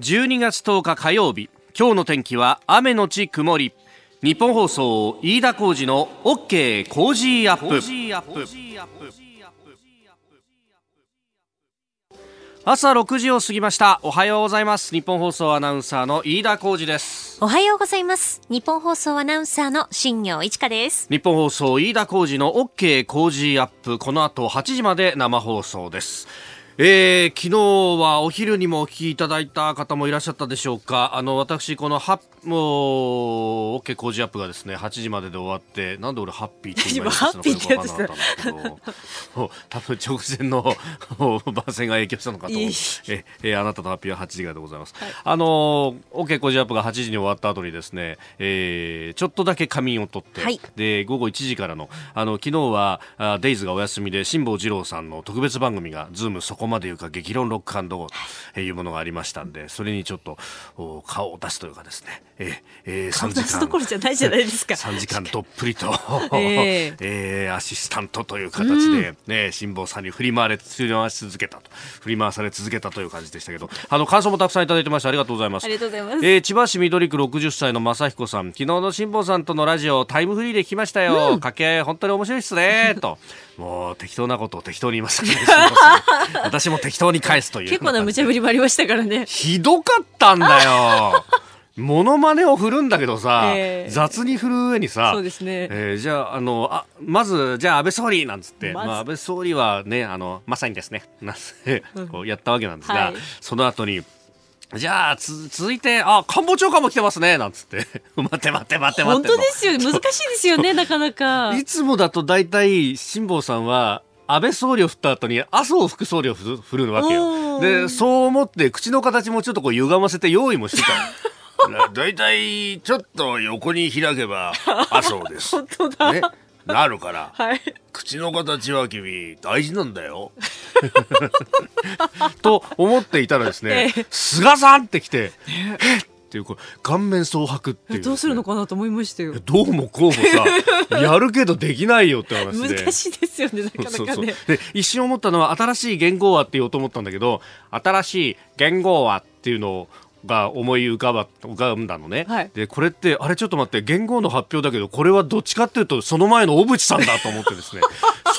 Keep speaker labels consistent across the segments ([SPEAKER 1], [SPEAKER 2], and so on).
[SPEAKER 1] 12月10日火曜日今日の天気は雨のち曇り。ニッポン放送飯田浩司の OK Cozy up。朝6時を過ぎました。おはようございます。ニッポン放送アナウンサーの飯田浩司です。
[SPEAKER 2] おはようございます。ニッポン放送アナウンサーの新行市佳です。
[SPEAKER 1] ニッポン放送飯田浩司の OK Cozy up。この後8時まで生放送ですえー、昨日はお昼にもお聞きいただいた方もいらっしゃったでしょうか。あの、私、このハッ、もう、OK Cozy up がですね、8時までで終わって、なんで俺ハッピーって
[SPEAKER 2] 今ハッピーってやつだ
[SPEAKER 1] 多分直前の番宣が影響したのかと。ええー、あなたのハッピーは8時がでございます。はい、あの、OK 工事アップが8時に終わった後にですね、えー、ちょっとだけ仮眠を取って、はい、で、午後1時からの、あの、昨日は、あデイズがお休みで、辛坊治郎さんの特別番組が、ズームそこまでいうか激論 Rock andとい。うものがありましたんでそれにちょっと顔を出すというかですね、え
[SPEAKER 2] えー、3時間。どころじゃないじゃないですか。
[SPEAKER 1] 3時間どっぷりと、えー、えー、アシスタントという形で、ね、辛坊さんに振り回れ振り回し続けたと。振り回され続けたという感じでしたけど。あの感想もたくさんいただいてましたありがとうございます。
[SPEAKER 2] ありがとうございます、
[SPEAKER 1] えー、千葉市緑区60歳の正彦さん。昨日の辛坊さんとのラジオタイムフリーで聞きましたよ、うん、掛け合い本当に面白いっすね。と。もう適当なことを適当に言いましたね。私も適当に返すという
[SPEAKER 2] 結構な無茶ぶりもありましたからね。
[SPEAKER 1] ひどかったんだよモノマネを振るんだけどさ、えー、雑に振る上にさ、
[SPEAKER 2] そうですね。
[SPEAKER 1] えー、じゃあ、あの、あ、まず、じゃあ安倍総理なんつって、まあ安倍総理はね、あの、まさにですね、な こうやったわけなんですが、はい、その後に、じゃあ、つ、続いて、あ、官房長官も来てますね、なんつって。待って待って待って待って。
[SPEAKER 2] 本当ですよ。難しいですよね、なかなか。
[SPEAKER 1] いつもだと大体、辛坊さんは、安倍総理を振った後に麻生副総理を振るわけよ。で、そう思って口の形もちょっとこう歪ませて用意もしてた。大体ちょっと横に開けば 麻生です。
[SPEAKER 2] 本当だ。ね、
[SPEAKER 1] なるから、
[SPEAKER 2] はい、
[SPEAKER 1] 口の形は君大事なんだよ。と思っていたらですね、ええ、菅さんって来て、えっっていうこれ顔面蒼白っていう、
[SPEAKER 2] ね、どうするのかなと思いましたよ。
[SPEAKER 1] どうもこうもさ やるけどできないよって話
[SPEAKER 2] で。難しいですよねなかなかね。で
[SPEAKER 1] 一瞬思ったのは新しい言語話って言おうと思ったんだけど新しい言語話っていうのをが思い浮かば浮かんだのね、はい、でこれってあれちょっと待って言語の発表だけどこれはどっちかっていうとその前の小渕さんだと思ってですね。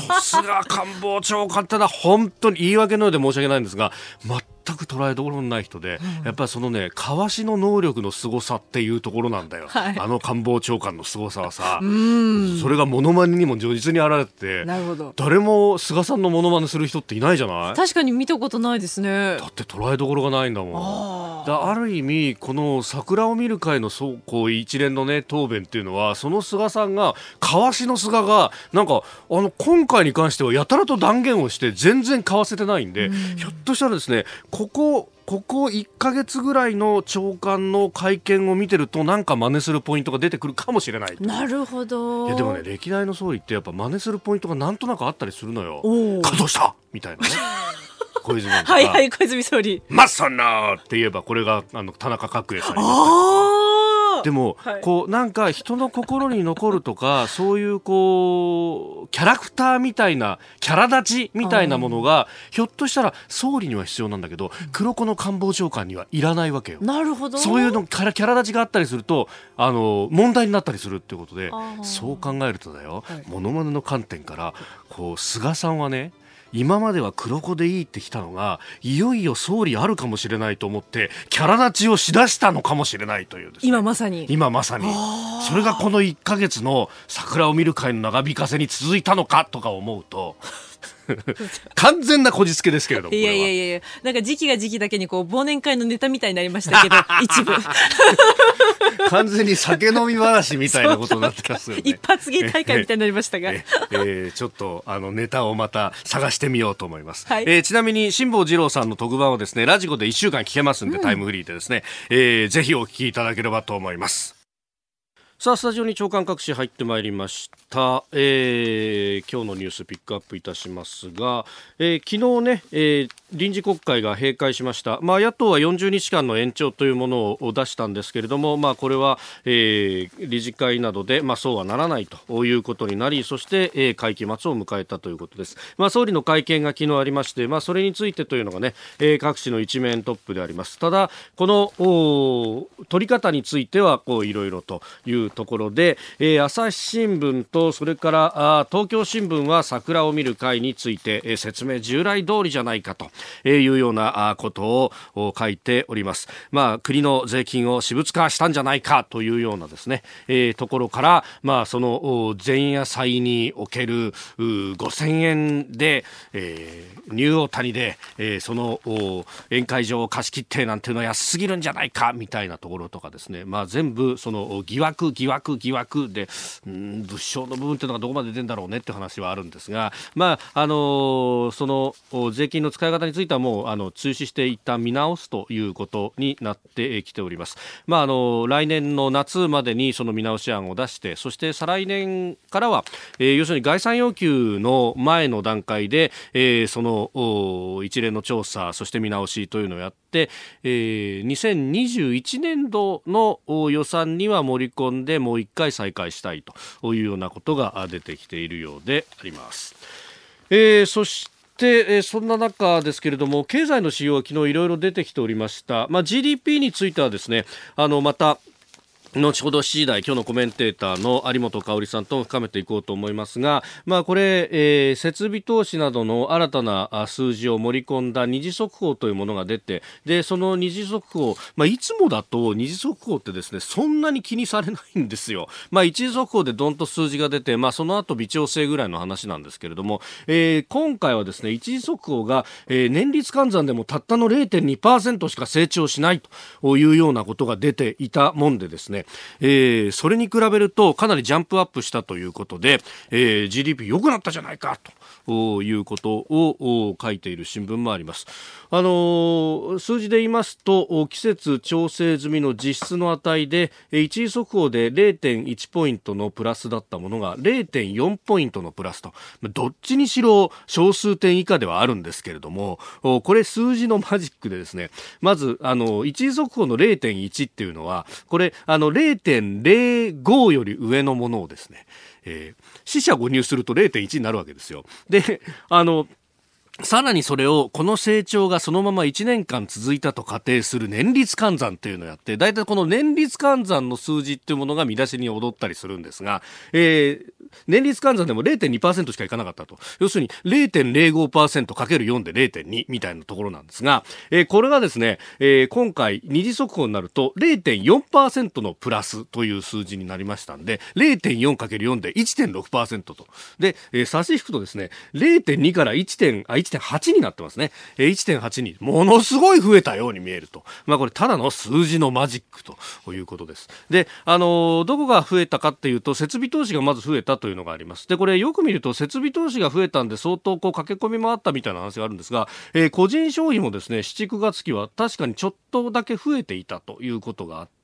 [SPEAKER 1] さすが官房長官ってのは本当に言い訳のようで申し訳ないんですが全く捉えどころのない人で、うん、やっぱりそのねかわしの能力の凄さっていうところなんだよ、はい、あの官房長官の凄さはさそれがものまねにも如実に現れて
[SPEAKER 2] なるほど。
[SPEAKER 1] 誰も菅さんのものまねする人っていないじゃない？
[SPEAKER 2] 確かに見たことないですね。
[SPEAKER 1] だって捉えどころがないんだもん。だある意味この桜を見る会のそうこう一連のね答弁っていうのはその菅さんがかわしの菅がなんかあの今回に関してはやたらと断言をして全然買わせてないんで、うん、ひょっとしたらですねここここ1か月ぐらいの長官の会見を見てるとなんか真似するポイントが出てくるかもしれない
[SPEAKER 2] なるほど。
[SPEAKER 1] いやでもね歴代の総理ってやっぱ真似するポイントがなんとなくあったりするのよ。稼働した？みたいなね。小泉
[SPEAKER 2] はいはい小泉総理
[SPEAKER 1] まさなって言えばこれがあの田中角栄さんにでも、はい、こうなんか人の心に残るとか そういうこうキャラクターみたいなキャラ立ちみたいなものがひょっとしたら総理には必要なんだけど黒子の官房長官にはいらないわけよ。
[SPEAKER 2] なるほど。
[SPEAKER 1] そういうのキャラキャラ立ちがあったりするとあの問題になったりするっていうことでそう考えるとだよ、はい、モノマネの観点からこう菅さんはね今までは黒子でいいってきたのがいよいよ総理あるかもしれないと思ってキャラ立ちをしだしたのかもしれないという、ね、
[SPEAKER 2] 今まさに。
[SPEAKER 1] 今まさに。それがこの1か月の桜を見る会の長引かせに続いたのかとか思うと完全なこじつけですけれども。
[SPEAKER 2] いやいやいやなんか時期が時期だけにこう忘年会のネタみたいになりましたけど、一部。
[SPEAKER 1] 完全に酒飲み話みたいなことになってますよね。
[SPEAKER 2] 一発芸大会みたいになりましたが。
[SPEAKER 1] ええー、ちょっとあのネタをまた探してみようと思います。はい、えー、ちなみに辛坊治郎さんの特番はですね、ラジコで1週間聞けますんで、うん、タイムフリーでですね、えー、ぜひお聞きいただければと思います。さあスタジオに長官各紙入ってまいりました、えー、今日のニュースピックアップいたしますが、えー、昨日ね、えー、臨時国会が閉会しました、まあ、野党は40日間の延長というものを出したんですけれども、まあ、これは、えー、理事会などで、まあ、そうはならないということになりそして、えー、会期末を迎えたということです、まあ、総理の会見が昨日ありまして、まあ、それについてというのがね、えー、各紙の一面トップであります。ただこの取り方についてはこういろいろというところで、えー、朝日新聞とそれからあ東京新聞は桜を見る会について、えー、説明従来通りじゃないかというようなことを書いております。まあ、国の税金を私物化したんじゃないかというようなですね、えー、ところから、まあ、その前夜祭における5000円で、えー、ニューオータニで、えー、その宴会場を貸し切ってなんていうのは安すぎるんじゃないかみたいなところとかですね、まあ、全部その疑惑疑惑疑惑で、うん、物証の部分というのがどこまで出るんだろうねって話はあるんですが、まああのその税金の使い方についてはもうあの中止していった見直すということになってきております。まああの来年の夏までにその見直し案を出してそして再来年からは、えー、要するに概算要求の前の段階で、えー、その一連の調査そして見直しというのをやって、えー、2021年度の予算には盛り込んでもう一回再開したいというようなことが出てきているようであります。えー、そしてで、えそんな中ですけれども経済の指標は昨日いろいろ出てきておりました、まあ、GDP についてはですねあのまた後ほど7時台、今日のコメンテーターの有本香さんと深めていこうと思いますが、まあ、これ、えー、設備投資などの新たな数字を盛り込んだ二次速報というものが出て、で、その二次速報、まあ、いつもだと二次速報ってですね、そんなに気にされないんですよ。まあ、一次速報でどんと数字が出て、まあ、その後微調整ぐらいの話なんですけれども、えー、今回はですね、一次速報が、えー、年率換算でもたったの0.2%しか成長しないというようなことが出ていたもんでですね、ね、えー、それに比べるとかなりジャンプアップしたということで、えー、GDP 良くなったじゃないかと。いうことを書いている新聞もあります。あの、数字で言いますと季節調整済みの実質の値で一時速報で0.1ポイントのプラスだったものが0.4ポイントのプラスとどっちにしろ小数点以下ではあるんですけれどもこれ数字のマジックでですねまずあの一時速報の0.1っていうのはこれあの0.05より上のものをですね、えー、死者誤入すると0.1になるわけですよ。で、あの、さらにそれを、この成長がそのまま1年間続いたと仮定する年率換算っていうのをやって、大体この年率換算の数字っていうものが見出しに踊ったりするんですが、えー、年率換算でも0.2%しかいかなかったと。要するに 0.05%×4 で0.2みたいなところなんですが、えー、これがですね、えー、今回二次速報になると0.4%のプラスという数字になりましたんで、0.4×4 で1.6%と。で、えー、差し引くとですね、0.2から 1. あ1.8になってますね。え、1.8にものすごい増えたように見えると。まあこれただの数字のマジックということです。で、あの、どこが増えたかっていうと、設備投資がまず増えたというのがあります。で、これよく見ると設備投資が増えたんで相当こう駆け込みもあったみたいな話があるんですが、えー、個人消費もですね、7、9月期は確かにちょっとだけ増えていたということがあって、、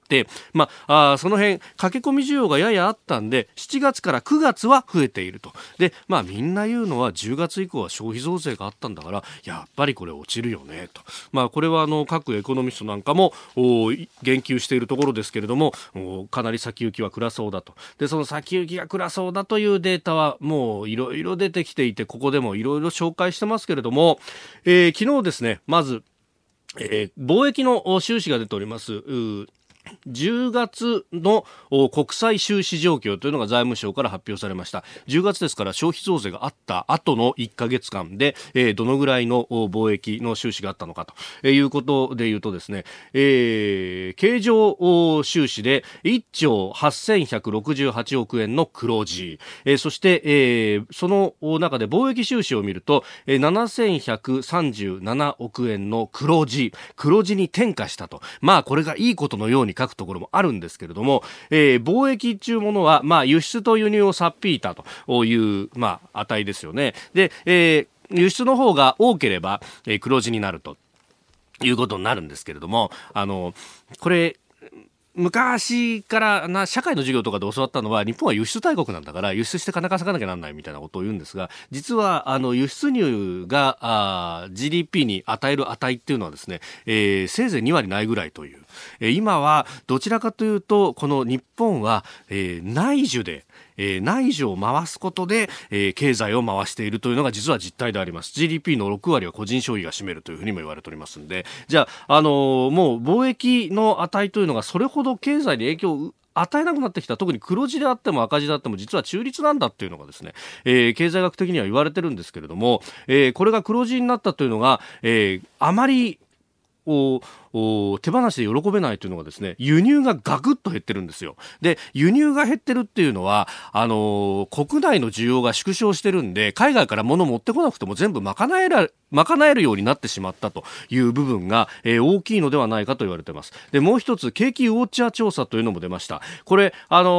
[SPEAKER 1] まあ、あその辺駆け込み需要がややあったんで7月から9月は増えているとで、まあ、みんな言うのは10月以降は消費増税があったんだからやっぱりこれ落ちるよねと、まあ、これはあの各エコノミストなんかも言及しているところですけれどもかなり先行きは暗そうだとでその先行きが暗そうだというデータはもういろいろ出てきていてここでもいろいろ紹介してますけれども、えー、昨日ですねまずえー、貿易の収支が出ております。10月の国際収支状況というのが財務省から発表されました。10月ですから消費増税があった後の1か月間で、えー、どのぐらいの貿易の収支があったのかということでいうとですね、えー、経常収支で1兆8168億円の黒字、えー、そして、えー、その中で貿易収支を見ると、えー、7137億円の黒字黒字に転嫁したと。まあこれがいいことのように書くところもあるんですけれども、えー、貿易中ものは、まあ、輸出と輸入を差っぴいたという、まあ、値ですよね。で、えー、輸出の方が多ければ、えー、黒字になるということになるんですけれども、あの、これ、昔からな社会の授業とかで教わったのは日本は輸出大国なんだから輸出して金稼がなきゃなんないみたいなことを言うんですが実はあの輸出入があ GDP に与える値っていうのはですね、えー、せいぜい2割ないぐらいという、えー、今はどちらかというとこの日本は、えー、内需でえー、内需を回すことで、えー、経済を回しているというのが実は実態であります。GDP の6割は個人消費が占めるというふうにも言われておりますので。じゃあ、あのー、もう貿易の値というのがそれほど経済に影響を与えなくなってきた。特に黒字であっても赤字であっても実は中立なんだっていうのがですね、えー、経済学的には言われてるんですけれども、えー、これが黒字になったというのが、えー、あまりを手放しで喜べないというのがですね輸入がガクッと減ってるんですよ。で輸入が減ってるっていうのはあのー、国内の需要が縮小してるんで海外から物持ってこなくても全部賄えら賄えるようになってしまったという部分が、えー、大きいのではないかと言われてます。でもう一つ景気ウォッチャー調査というのも出ました。これあの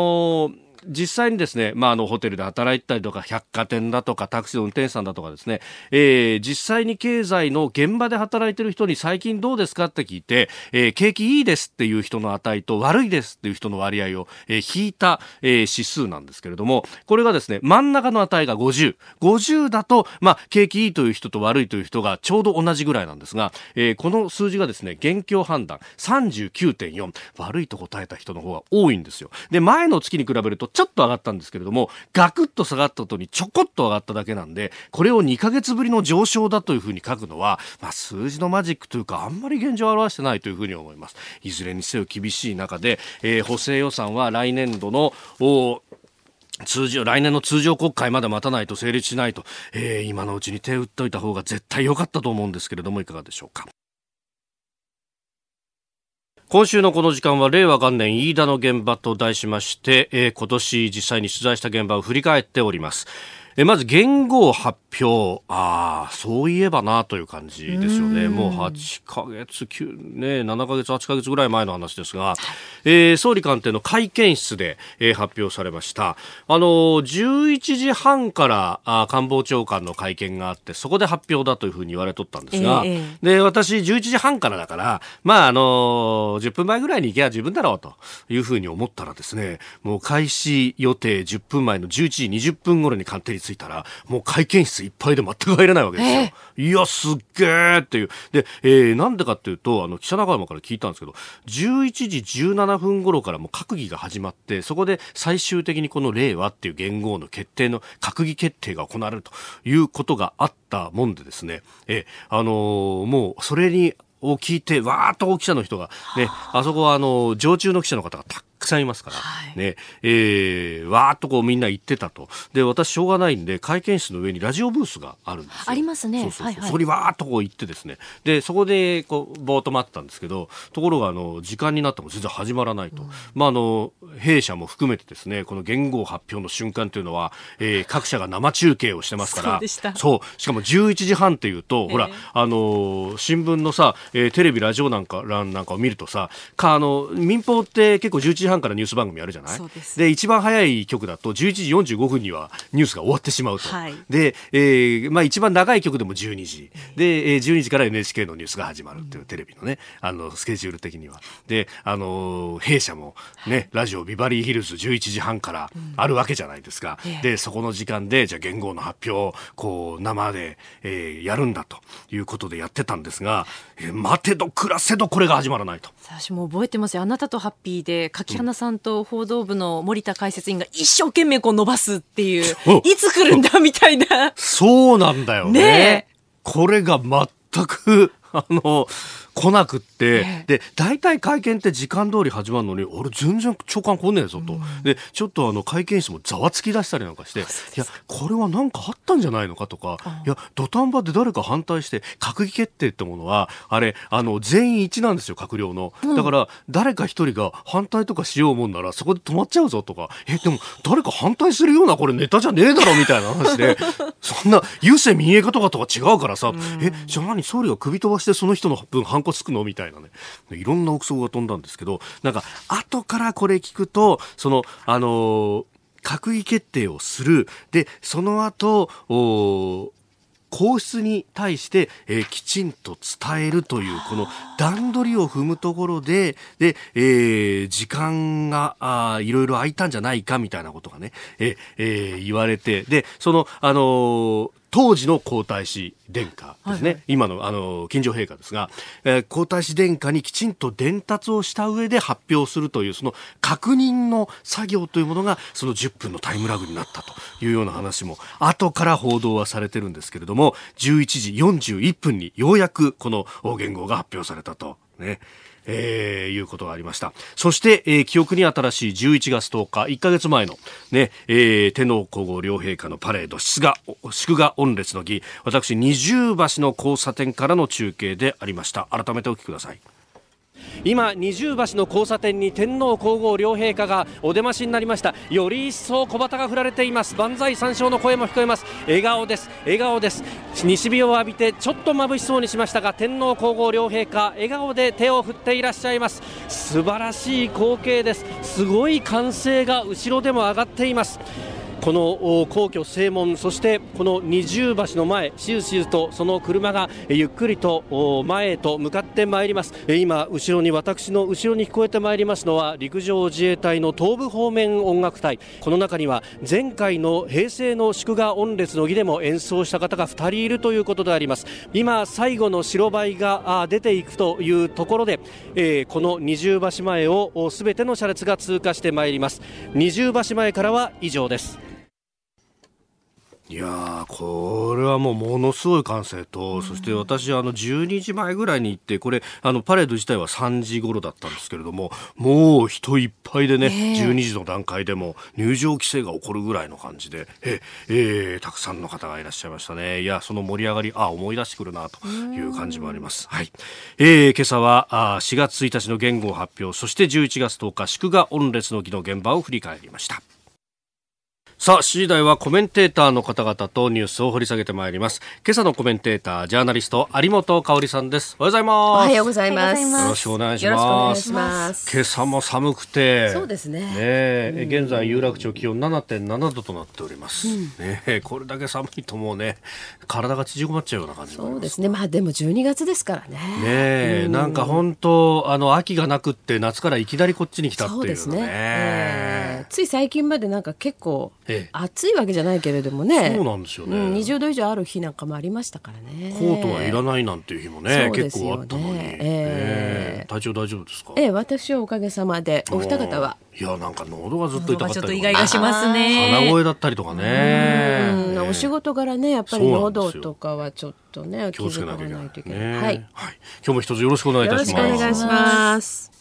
[SPEAKER 1] ー実際にですね、まあ、あのホテルで働いたりとか百貨店だとかタクシーの運転手さんだとかですね、えー、実際に経済の現場で働いてる人に最近どうですかって聞いて、えー、景気いいですっていう人の値と悪いですっていう人の割合を、えー、引いた、えー、指数なんですけれどもこれがですね真ん中の値が5050だと、まあ、景気いいという人と悪いという人がちょうど同じぐらいなんですが、えー、この数字がですね現況判断39.4悪いと答えた人の方が多いんですよ。で前の月に比べるとちょっと上がったんですけれども、ガクッと下がった後にちょこっと上がっただけなんで、これを2ヶ月ぶりの上昇だというふうに書くのは、まあ、数字のマジックというか、あんまり現状を表してないというふうに思います。いずれにせよ厳しい中で、えー、補正予算は来年度の、通常、来年の通常国会まで待たないと成立しないと、えー、今のうちに手を打っておいた方が絶対良かったと思うんですけれども、いかがでしょうか？今週のこの時間は令和元年飯田の現場と題しまして、えー、今年実際に取材した現場を振り返っております。えまず元号発表、ああ、そういえばなという感じですよね。もう8ヶ月、9、ね、7ヶ月、8ヶ月ぐらい前の話ですが、えー、総理官邸の会見室で、えー、発表されました。あの11時半からあ官房長官の会見があって、そこで発表だというふうに言われとったんですが、えー、で、私11時半からだから、まあ、あのー、10分前ぐらいに行けば十分だろうというふうに思ったらですね、もう開始予定10分前の11時20分頃に官邸に着いたら、もう会見室いっぱいで全く入れないわけですよ。えー、いや、すっげーっていう。で、えー、なんでかっていうと、あの、記者仲間から聞いたんですけど、11時17分頃からもう閣議が始まって、そこで最終的にこの令和っていう元号の決定の、閣議決定が行われるということがあったもんでですね、えー、あのー、もうそれにを聞いて、わーっと記者の人が、ね、あそこはあの、常駐の記者の方がたくさんいますから、はい、ね、えー、わーっとこうみんな言ってたと。で、私しょうがないんで、会見室の上にラジオブースがあるんですよ。
[SPEAKER 2] ありますね。
[SPEAKER 1] そうそうそう。はいはい、そこにわーっとこう行ってですね。で、そこで、こう、ぼーっと待ったんですけど、ところが、あの、時間になっても全然始まらないと。うん、まあ、あの、弊社も含めてですね、この言語発表の瞬間というのは、えー、各社が生中継をしてますから、そう、しかも11時半っていうと、えー、ほら、あの、新聞のさ、えー、テレビ、ラジオなんか、欄なんかを見るとさ、か、あの、民放って結構11時半からニュース番組あるじゃない？で一番早い曲だと11時45分にはニュースが終わってしまうと。はい、で、えー、まあ一番長い曲でも12時。で、えー、12時から NHK のニュースが始まるっていうテレビのね、あの、スケジュール的には。で、あの、弊社もね、ラジオビバリーヒルズ11時半からあるわけじゃないですか。うん、で、そこの時間で、じゃあ元号の発表を、こう、生で、えー、やるんだということでやってたんですが、えー、待てど暮らせどこれが始まらないと。
[SPEAKER 2] 私も覚えてますよ。あなたとハッピーで、柿花さんと報道部の森田解説員が一生懸命こう伸ばすっていう、いつ来るんだみたいな。
[SPEAKER 1] そうなんだよね。ねこれが全く、あの、来なくって、で、大体会見って時間通り始まるのに、俺全然長官来ねえぞと。うん、で、ちょっとあの会見室もざわつき出したりなんかして、いや、これは何かあったんじゃないのかとか、いや、土壇場で誰か反対して、閣議決定ってものは、あれ、あの、全員一致なんですよ、閣僚の。だから、誰か一人が反対とかしようもんなら、そこで止まっちゃうぞとか、え、でも、誰か反対するようなこれネタじゃねえだろみたいな話で、そんな、郵政民営化とかとは違うからさ、え、じゃあ何、総理が首飛ばしてその人の分反骨つくの？みたいなね。いろんな憶測が飛んだんですけどなんか後からこれ聞くとそのあの、閣議決定をする。でその後お皇室に対して、えー、きちんと伝えるというこの段取りを踏むところでで、えー、時間があいろいろ空いたんじゃないかみたいなことがね、ええー、言われて。でそのあのー当時の皇太子殿下ですね、はいはい、今のあの金城陛下ですが、えー、皇太子殿下にきちんと伝達をした上で発表するというその確認の作業というものがその10分のタイムラグになったというような話も後から報道はされてるんですけれども11時41分にようやくこの言語が発表されたと。ね。えー、いうことがありました。そして、えー、記憶に新しい11月10日、1ヶ月前の、ね、えー、天皇皇后両陛下のパレード、祝賀、祝賀御列の儀、私、二重橋の交差点からの中継でありました。改めてお聞きください。今二重橋の交差点に天皇皇后両陛下がお出ましになりました。より一層小旗が振られています。万歳三唱の声も聞こえます。笑顔です。笑顔です。西日を浴びてちょっと眩しそうにしましたが天皇皇后両陛下笑顔で手を振っていらっしゃいます。素晴らしい光景です。すごい歓声が後ろでも上がっています。この皇居正門そしてこの二重橋の前しずしずとその車がゆっくりと前へと向かってまいります。今後ろに私の後ろに聞こえてまいりますのは陸上自衛隊の東部方面音楽隊。この中には前回の平成の祝賀御列の儀でも演奏した方が2人いるということであります。今最後の白バイが出ていくというところで、この二重橋前をすべての車列が通過してまいります。二重橋前からは以上です。いやこれはもうものすごい歓声と、うん、そして私、あの12時前ぐらいに行って、これ、あのパレード自体は3時頃だったんですけれども、もう人いっぱいでね、えー、12時の段階でも入場規制が起こるぐらいの感じで、ええー、たくさんの方がいらっしゃいましたね。いや、その盛り上がり、あ思い出してくるなという感じもあります。はい。えー、今朝はあ4月1日の言語発表、そして11月10日、祝賀御列の儀の現場を振り返りました。さあ、7時台はコメンテーターの方々とニュースを掘り下げてまいります。今朝のコメンテーター、ジャーナリスト、有本香里さんです。おはようございます。お
[SPEAKER 3] はようございます。
[SPEAKER 1] よろしくお願いします。ます今朝も寒くて。
[SPEAKER 3] そうですね。
[SPEAKER 1] ね、うん、現在、有楽町気温7.7度となっております。うん、ねこれだけ寒いともうね、体が縮こまっちゃうような感じ
[SPEAKER 3] そうですね。まあでも12月ですからね。
[SPEAKER 1] ね、うん、なんか本当、あの、秋がなくって夏からいきなりこっちに来たっていう、ね、そうですね。
[SPEAKER 3] えー、つい最近までなんか結構、暑いわけじゃないけれどもね。
[SPEAKER 1] そうなんですよね、うん、
[SPEAKER 3] 20度以上ある日なんかもありましたからね。
[SPEAKER 1] コートはいらないなんていう日もね、ね、結構あったのに、えー、体調大丈夫ですか？
[SPEAKER 3] ええ私はおかげさまで。お二方は？
[SPEAKER 1] いやなんか喉がずっと痛かったりとか、ね、
[SPEAKER 2] 意外がしますね。
[SPEAKER 1] 鼻声だったりとかね、
[SPEAKER 3] お仕事柄ねやっぱり喉とかはちょっとね気をつけないといけない、ね、はい、はい、今
[SPEAKER 1] 日も一つよろしくお願いいたします。よろしくお願いします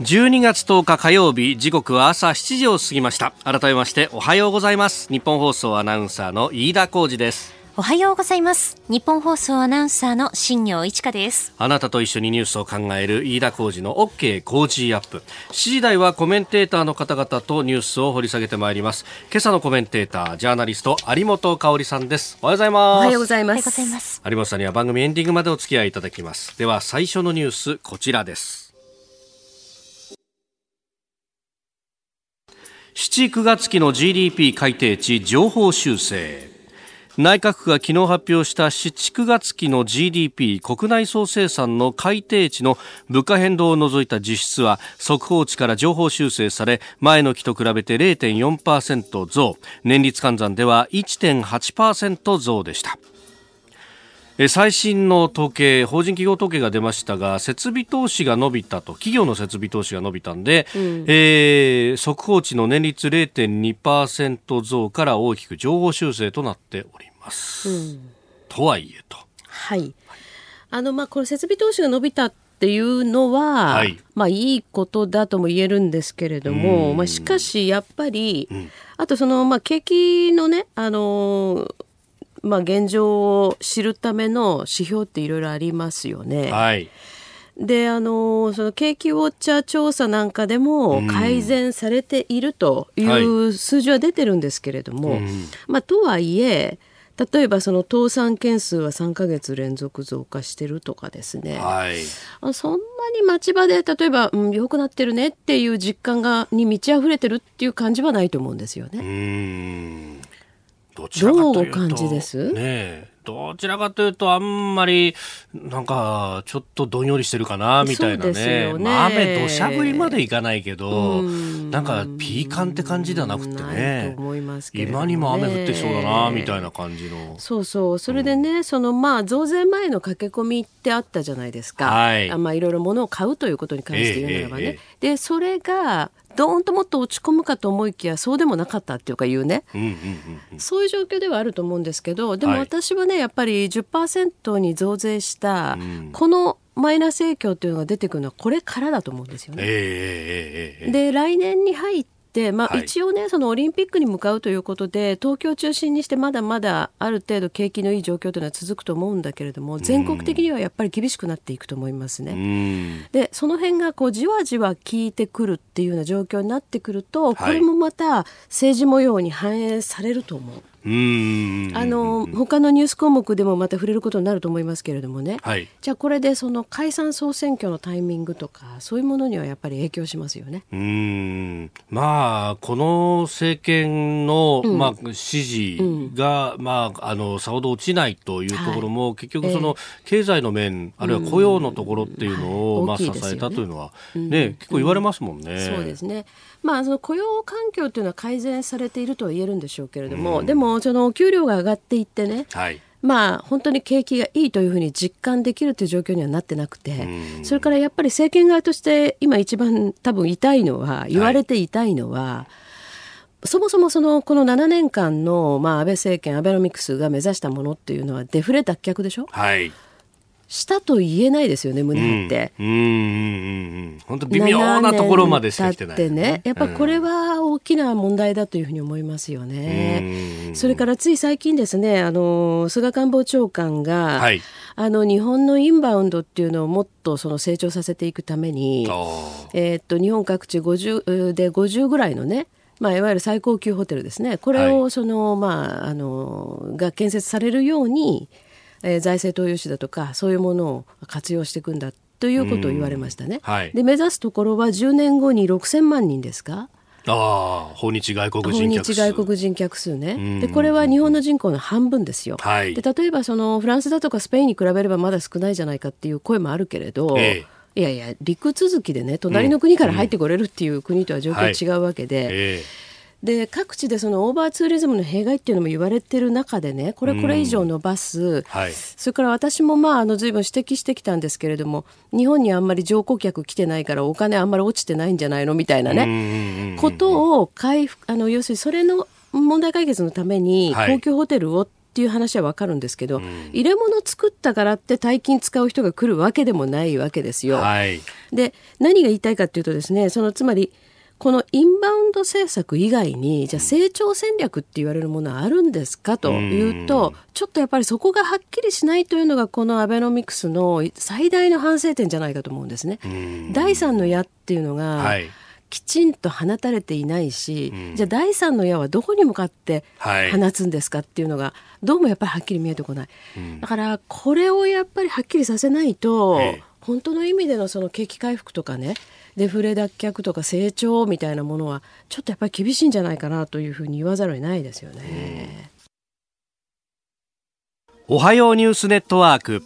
[SPEAKER 1] 12月10日火曜日時刻は朝7時を過ぎました。改めましておはようございます。日本放送アナウンサーの飯田浩二です。
[SPEAKER 4] おはようございます。日本放送アナウンサーの新業一華です。
[SPEAKER 1] あなたと一緒にニュースを考える飯田浩二の OK 工事アップ。7時台はコメンテーターの方々とニュースを掘り下げてまいります。今朝のコメンテータージャーナリスト有本香里さんです。おはようございます。
[SPEAKER 3] おはようございます。
[SPEAKER 1] 有本さんには番組エンディングまでお付き合いいただきます。では最初のニュースこちらです7、9月期の GDP 改定値情報修正。内閣府が昨日発表した7、9月期の GDP 国内総生産の改定値の物価変動を除いた実質は速報値から情報修正され前の期と比べて0.4%増。年率換算では1.8%増でした。最新の統計、法人企業統計が出ましたが、設備投資が伸びたと、企業の設備投資が伸びたんで、うん、えー、速報値の年率0.2%増から大きく上方修正となっております。うん、とはいえと。
[SPEAKER 3] はい。あの、まあ、これ設備投資が伸びたっていうのは、はい、まあいいことだとも言えるんですけれども、まあしかしやっぱり、うん、あとその、まあ景気のね、あのーまあ、現状を知るための指標っていろいろありますよね。
[SPEAKER 1] はい。
[SPEAKER 3] で、あの、その景気ウォッチャー調査なんかでも改善されているという数字は出てるんですけれども、うん、まあ、とはいえ、例えばその倒産件数は3か月連続増加してるとかですね、
[SPEAKER 1] はい、
[SPEAKER 3] あそんなに町場で例えば、うん、良くなってるねっていう実感がに満ち溢れてるっていう感じはないと思うんですよね。
[SPEAKER 1] うん
[SPEAKER 3] どちらかというと感じです？
[SPEAKER 1] ねどちらかというと、あんまり、なんか、ちょっとどんよりしてるかな、みたいなね。ねまあ、雨、土砂降りまでいかないけど、なんか、ピーカンって感じではなくてね。今にも雨降ってそうだな、みたいな感じの。
[SPEAKER 3] そうそう。それでね、うん、その、まあ、増税前の駆け込みってあったじゃないですか。はい。あまあ、いろいろ物を買うということに関して言うならばね。えーえー、で、それが、どーんともっと落ち込むかと思いきやそうでもなかったっていうか言うね、うんうんうん、そういう状況ではあると思うんですけどでも私はね、はい、やっぱり10%に増税した、このマイナス影響っていうのが出てくるのはこれからだと思うんですよね。えーえー、で来年に入っ、まあ、一応ね、はい、そのオリンピックに向かうということで東京を中心にしてまだまだある程度景気のいい状況というのは続くと思うんだけれども全国的にはやっぱり厳しくなっていくと思いますね。でその辺がこうじわじわ効いてくるっていうような状況になってくるとこれもまた政治模様に反映されると思う。うんあの他のニュース項目でもまた触れることになると思いますけれどもね、はい、じゃあこれでその解散総選挙のタイミングとかそういうものにはやっぱり影響しますよね。
[SPEAKER 1] うん。まあこの政権の、うん、まあ、支持が、うん、まあ、あのさほど落ちないというところも、はい、結局その、経済の面あるいは雇用のところっていうのを、まあ、支えたというのはね、結構言われますもんね。
[SPEAKER 3] そうですねまあ、その雇用環境というのは改善されているとは言えるんでしょうけれども、でもそのお給料が上がっていってね、はい、まあ、本当に景気がいいというふうに実感できるという状況にはなってなくて、それからやっぱり政権側として今一番多分痛いのは、言われて痛いのは、はい、そもそもそのこの7年間の、まあ、安倍政権、アベノミクスが目指したものっていうのはデフレ脱却でしょ、はい、したと言えないですよね、胸張って。うん、うん、うん、
[SPEAKER 1] 本当微妙なところまでしてきてない、
[SPEAKER 3] ね、ね。やっぱこれは大きな問題だというふうに思いますよね。それからつい最近ですね、あの、菅官房長官が、はい、あの、日本のインバウンドっていうのをもっとその成長させていくために、えー、っと、日本各地50で50ぐらいのね、まあ、いわゆる最高級ホテルですね。これを、その、はい、まあ、あの、が建設されるように、えー、財政投融資だとかそういうものを活用していくんだということを言われましたね。はい、で目指すところは10年後に6000万人ですか？
[SPEAKER 1] ああ、訪日外国人
[SPEAKER 3] 客数。訪日外国人客数ね。で、これは日本の人口の半分ですよ。はい、で、例えばそのフランスだとかスペインに比べればまだ少ないじゃないかっていう声もあるけれど、ええ、いやいや、陸続きでね、隣の国から入ってこれるっていう国とは状況違うわけで、うんえで各地でそのオーバーツーリズムの弊害っていうのも言われてる中でねこれこれ以上伸ばす、はい、それから私もまああの随分指摘してきたんですけれども日本にあんまり乗降客来てないからお金あんまり落ちてないんじゃないのみたいなねことを回復あの要するにそれの問題解決のために高級ホテルを、っていう話はわかるんですけど、うん、入れ物作ったからって大金使う人が来るわけでもないわけですよ。はい、で何が言いたいかというとですねそのつまりこのインバウンド政策以外に、じゃあ成長戦略って言われるものはあるんですかというと、ちょっとやっぱりそこがはっきりしないというのが、このアベノミクスの最大の反省点じゃないかと思うんですね。第三の矢っていうのが、はい。きちんと放たれていないし、うん、じゃあ第三の矢はどこに向かって放つんですかっていうのが、どうもやっぱりはっきり見えてこない、うん、だからこれをやっぱりはっきりさせないと、本当の意味でのその景気回復とかねデフレ脱却とか成長みたいなものはちょっとやっぱり厳しいんじゃないかなというふうに言わざるを得ないですよね。
[SPEAKER 1] おはようニュースネットワーク。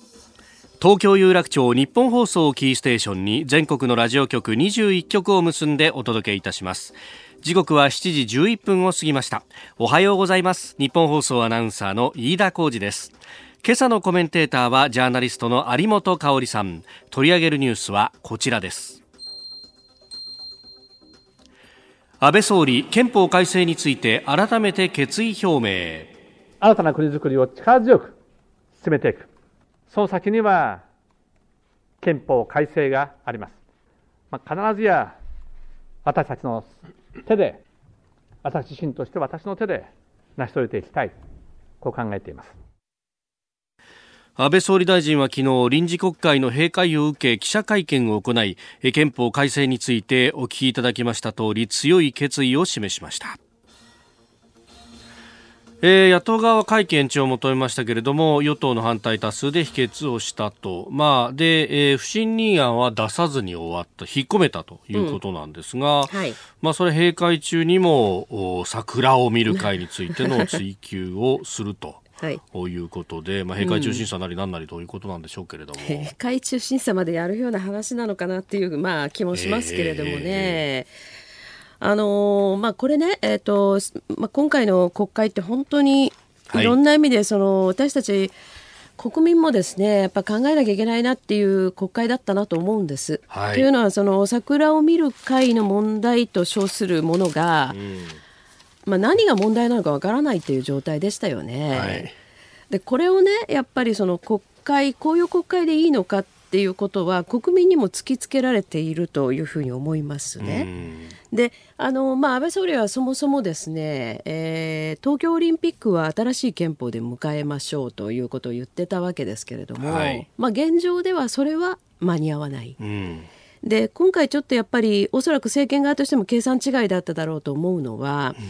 [SPEAKER 1] 東京有楽町日本放送キーステーションに全国のラジオ局21局を結んでお届けいたします。時刻は7時11分を過ぎました。おはようございます。日本放送アナウンサーの飯田浩二です。今朝のコメンテーターはジャーナリストの有本香里さん。取り上げるニュースはこちらです。安倍総理憲法改正について改めて決意表明。
[SPEAKER 5] 新たな国づくりを力強く進めていく。その先には憲法改正があります、まあ、必ずや私たちの手で私自身として私の手で成し遂げていきたい。こう考えています。
[SPEAKER 1] 安倍総理大臣は昨日臨時国会の閉会を受け記者会見を行い憲法改正についてお聞きいただきました通り強い決意を示しました。えー、野党側は会期延長を求めましたけれども与党の反対多数で否決をしたと、まあでえー、不信任案は出さずに終わった。引っ込めたということなんですが、うん。はい、まあ、それ閉会中にも桜を見る会についての追及をすると。はい、ということで、まあ、閉会中審査なりなんなりということなんでしょうけれども、
[SPEAKER 3] うん、閉会中審査までやるような話なのかなっていう、まあ、気もしますけれどもね。えー。あのー、まあ、これね、えーとまあ、今回の国会って本当にいろんな意味でその、私たち国民もですねやっぱ考えなきゃいけないなっていう国会だったなと思うんです。はい、というのはその桜を見る会の問題と称するものが、うん、まあ、何が問題なのかわからないという状態でしたよね。はい、でこれをねやっぱりその国会こういう国会でいいのかっていうことは国民にも突きつけられているというふうに思いますね。であの、まあ、安倍総理はそもそもですね、えー、東京オリンピックは新しい憲法で迎えましょうということを言ってたわけですけれども、はい、まあ、現状ではそれは間に合わない。うんで今回ちょっとやっぱりおそらく政権側としても計算違いだっただろうと思うのは、うん、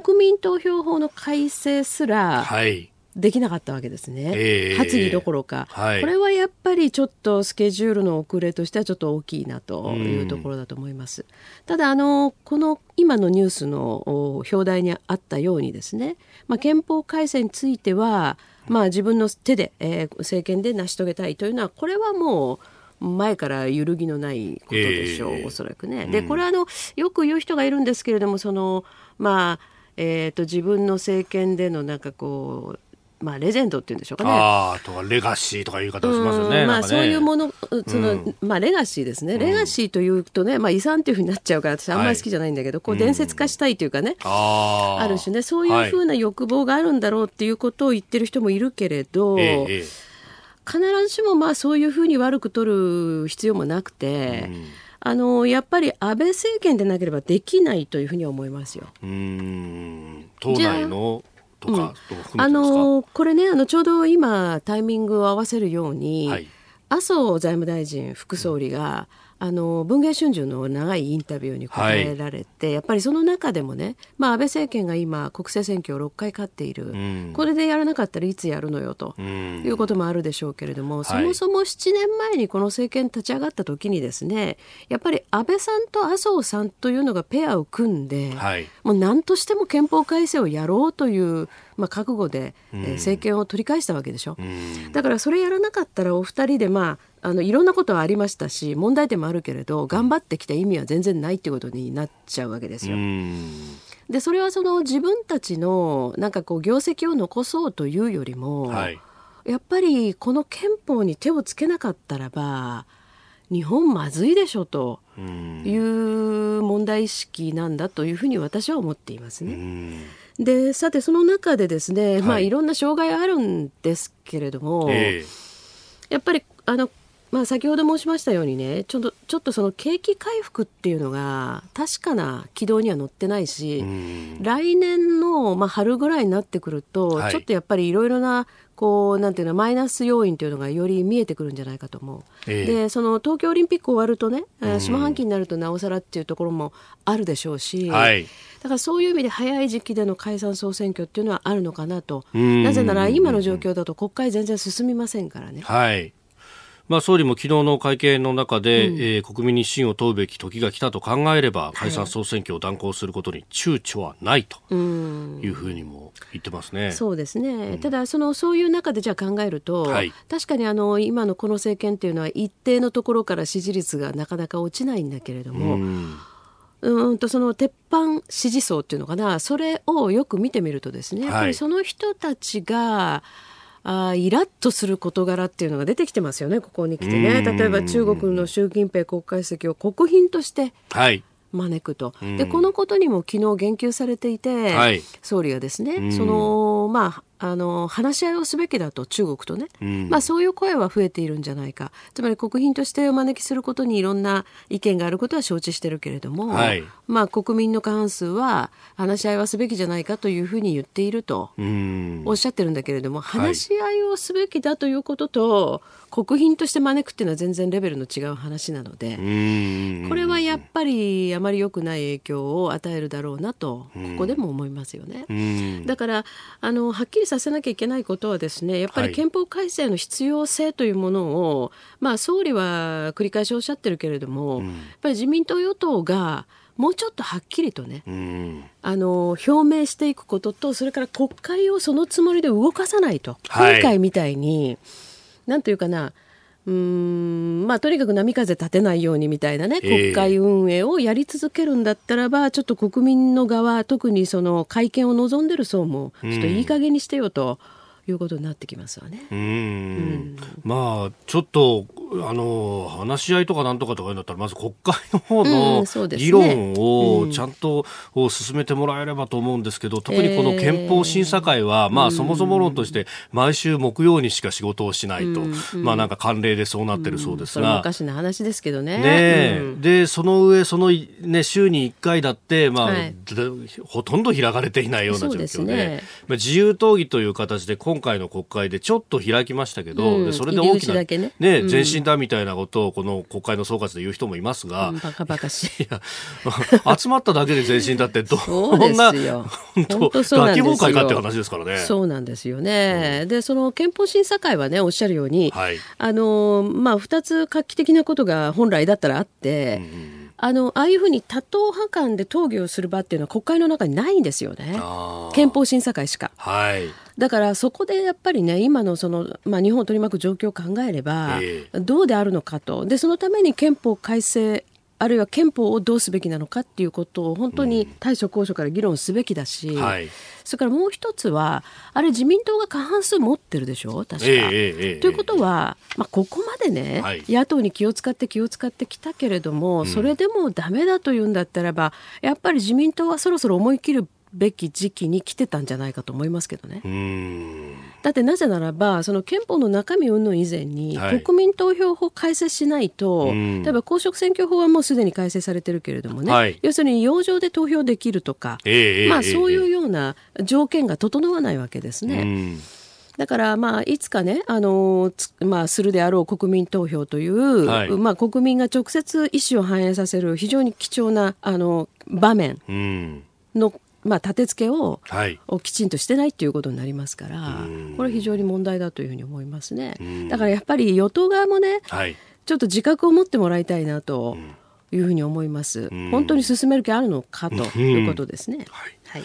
[SPEAKER 3] 国民投票法の改正すら、はい、できなかったわけですね、えー、発議どころか、はい、これはやっぱりちょっとスケジュールの遅れとしてはちょっと大きいなというところだと思います。ただあのこの今のニュースの表題にあったようにですね、まあ、憲法改正については、まあ、自分の手で、えー、政権で成し遂げたいというのはこれはもう前から揺るぎのないことでしょう、えー、おそらくね。でこれはあのよく言う人がいるんですけれどもそのまあえーと自分の政権でのなんかこうまあ、レジェンドっていうんでしょうかね。
[SPEAKER 1] あとかレガシーとかいう言い方をしますよね。まあ、
[SPEAKER 3] そういうもの、その、うん、まあ、レガシーですね。レガシーというとね、まあ、遺産っていうふうになっちゃうから、私あんまり好きじゃないんだけど、はい、こう、伝説化したいというかね、うん、あある種ね、そういうふうな欲望があるんだろうっていうことを言ってる人もいるけれど、ええ、必ずしもまあ、そういうふうに悪く取る必要もなくて、うんあのやっぱり安倍政権でなければできないというふうに思いますよ。
[SPEAKER 1] うん。党内のとか、
[SPEAKER 3] うん、あのこれねあのちょうど今タイミングを合わせるように、はい、麻生財務大臣副総理が、うんあの文藝春秋の長いインタビューに答えられて、はい、やっぱりその中でもね、まあ、安倍政権が今国政選挙を6回勝っている、うん、これでやらなかったらいつやるのよと、うん、いうこともあるでしょうけれども、そもそも7年前にこの政権立ち上がった時にですねやっぱり安倍さんと麻生さんというのがペアを組んで、はい、もう何としても憲法改正をやろうというまあ、覚悟で、えー、政権を取り返したわけでしょ、うん、だからそれやらなかったらお二人でまああのいろんなことはありましたし問題点もあるけれど頑張ってきた意味は全然ないってことになっちゃうわけですよ。でそれはその自分たちのなんかこう業績を残そうというよりも、はい、やっぱりこの憲法に手をつけなかったらば日本まずいでしょという問題意識なんだというふうに私は思っていますね。でさてその中でですね、はい、まあいろんな障害あるんですけれども、えー、やっぱりあのまあ、先ほど申しましたようにねちょっとちょっとその景気回復っていうのが確かな軌道には乗ってないし来年の、まあ、春ぐらいになってくると、はい、ちょっとやっぱりいろいろなこうなんていうのマイナス要因というのがより見えてくるんじゃないかと思う、えー、でその東京オリンピック終わるとね、下半期になるとなおさらっていうところもあるでしょうし、はい、だからそういう意味で早い時期での解散総選挙っていうのはあるのかなと。なぜなら今の状況だと国会全然進みませんからね。
[SPEAKER 1] はいまあ、総理も昨日の会見の中で、うん、えー、国民に信を問うべき時が来たと考えれば解散総選挙を断行することに躊躇はないというふうにも言ってますね。
[SPEAKER 3] そうですね、うん、ただそのそういう中でじゃあ考えると、はい、確かにあの今のこの政権というのは一定のところから支持率がなかなか落ちないんだけれども。うん。うんとその鉄板支持層っていうのかなそれをよく見てみるとですねやっぱりその人たちが、あイラッとする事柄っていうのが出てきてますよね、ここに来てね。例えば中国の習近平国家主席を国賓として招くと。はい、で、このことにも昨日言及されていて、はい、総理はですね、その、まあ、あの話し合いをすべきだと中国とね、うん、まあ、そういう声は増えているんじゃないか。つまり国賓としてお招きすることにいろんな意見があることは承知してるけれども、はい、まあ、国民の過半数は話し合いはすべきじゃないかというふうに言っているとおっしゃってるんだけれども、話し合いをすべきだということと、国賓として招くっていうのは全然レベルの違う話なのでこれはやっぱりあまり良くない影響を与えるだろうなとここでも思いますよね。だからあのはっきりさせなきゃいけないことはですねやっぱり憲法改正の必要性というものを、はい、まあ、総理は繰り返しおっしゃってるけれども、やっぱり自民党与党がもうちょっとはっきりとね、あの表明していくこととそれから国会をそのつもりで動かさないと、はい、今回みたいになんというかなうんまあ、とにかく波風立てないようにみたいなね、国会運営をやり続けるんだったらば、ちょっと国民の側、特にその会見を望んでる層も、ちょっといい加減にしてよと。いうことになってきますわね。うん
[SPEAKER 1] うんまあちょっとあの話し合いとかなんとかとか言うんだったらまず国会の方の議論をちゃんと進めてもらえればと思うんですけど、特にこの憲法審査会は、まあそもそも論として毎週木曜にしか仕事をしないと、まあなんか慣例でそうなってるそうですが、
[SPEAKER 3] おかしな話ですけどね。
[SPEAKER 1] ねでその上そのね週に1回だってまあ、はい、ほとんど開かれていないような状況で、ね、まあ自由討議という形で今回の国会でちょっと開きましたけど、でそれで大きなね。ね前進だみたいなことをこの国会の総括で言う人もいますが、うん、
[SPEAKER 3] バカバカしい
[SPEAKER 1] 集まっただけで前進だってど んな本当大規模会かって話ですからね。
[SPEAKER 3] そうなんですよね。うん、でその憲法審査会はねおっしゃるように、はい、あのまあ二つ画期的なことが本来だったらあって。うんあのああいうふうに多党派間で討議をする場っていうのは国会の中にないんですよね。憲法審査会しか。
[SPEAKER 1] はい、
[SPEAKER 3] だからそこでやっぱりね今のその、まあ、日本を取り巻く状況を考えれば、えー、どうであるのかと。でそのために憲法改正あるいは憲法をどうすべきなのかっていうことを本当に対処交渉から議論すべきだし、うんはい、それからもう一つはあれ自民党が過半数持ってるでしょ？確か。えー、ということは、まあ、ここまでね、はい、野党に気を使って気を使ってきたけれども、うん、それでもダメだというんだったらばやっぱり自民党はそろそろ思い切るべき時期に来てたんじゃないかと思いますけどね。だってなぜならばその憲法の中身云々以前に、国民投票法改正しないと例えば公職選挙法はもうすでに改正されてるけれどもね、はい、要するに洋上で投票できるとか、えー、まあ、そういうような条件が整わないわけですね。だからまあいつかね、あのまあ、するであろう国民投票という、はい、まあ、国民が直接意思を反映させる非常に貴重なあの場面のまあ、立て付けを,、はい、をきちんとしてないっていうことになりますから、これ非常に問題だというふうに思いますね。だからやっぱり与党側もね、はい、ちょっと自覚を持ってもらいたいなというふうに思います。本当に進める気あるのかということですね。はい、はい